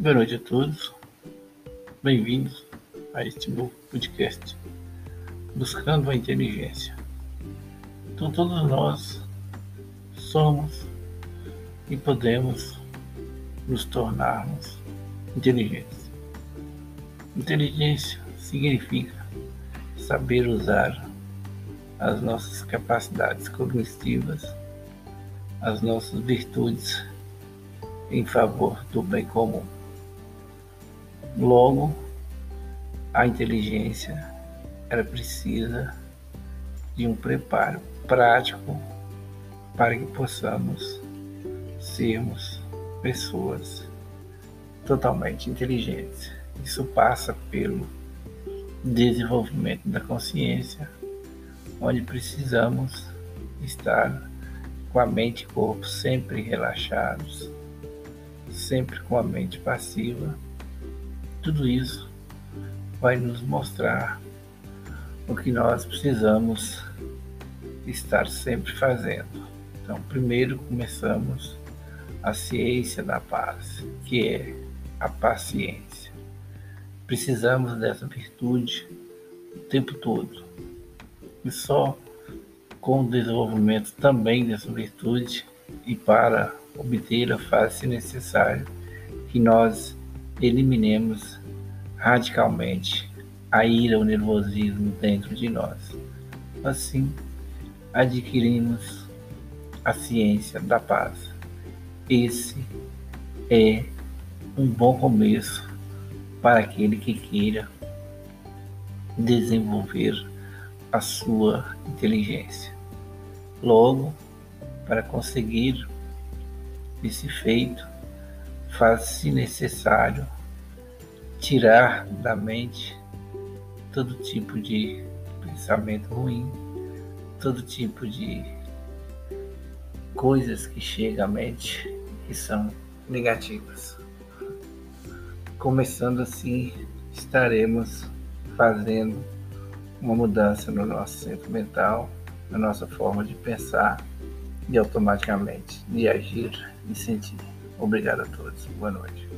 Boa noite a todos. Bem-vindos a este novo podcast Buscando a Inteligência. Então, todos nós somos e podemos nos tornarmos inteligentes. Inteligência significa saber usar as nossas capacidades cognitivas, as nossas virtudes em favor do bem comum. Logo, a inteligência ela precisa de um preparo prático para que possamos sermos pessoas totalmente inteligentes. Isso passa pelo desenvolvimento da consciência, onde precisamos estar com a mente e corpo sempre relaxados, sempre com a mente passiva tudo isso vai nos mostrar o que nós precisamos estar sempre fazendo. Então, primeiro começamos a ciência da paz, que é a paciência. Precisamos dessa virtude o tempo todo. E só com o desenvolvimento também dessa virtude e para obtê-la faz-se necessário que nós eliminemos radicalmente a ira, o nervosismo dentro de nós. Assim, adquirimos a ciência da paz. Esse é um bom começo para aquele que queira desenvolver a sua inteligência. Logo, para conseguir esse feito, faz-se necessário tirar da mente todo tipo de pensamento ruim, todo tipo de coisas que chegam à mente que são negativas. Começando assim, estaremos fazendo uma mudança no nosso centro mental, na nossa forma de pensar e automaticamente de agir e sentir. Obrigado a todos. Boa noite.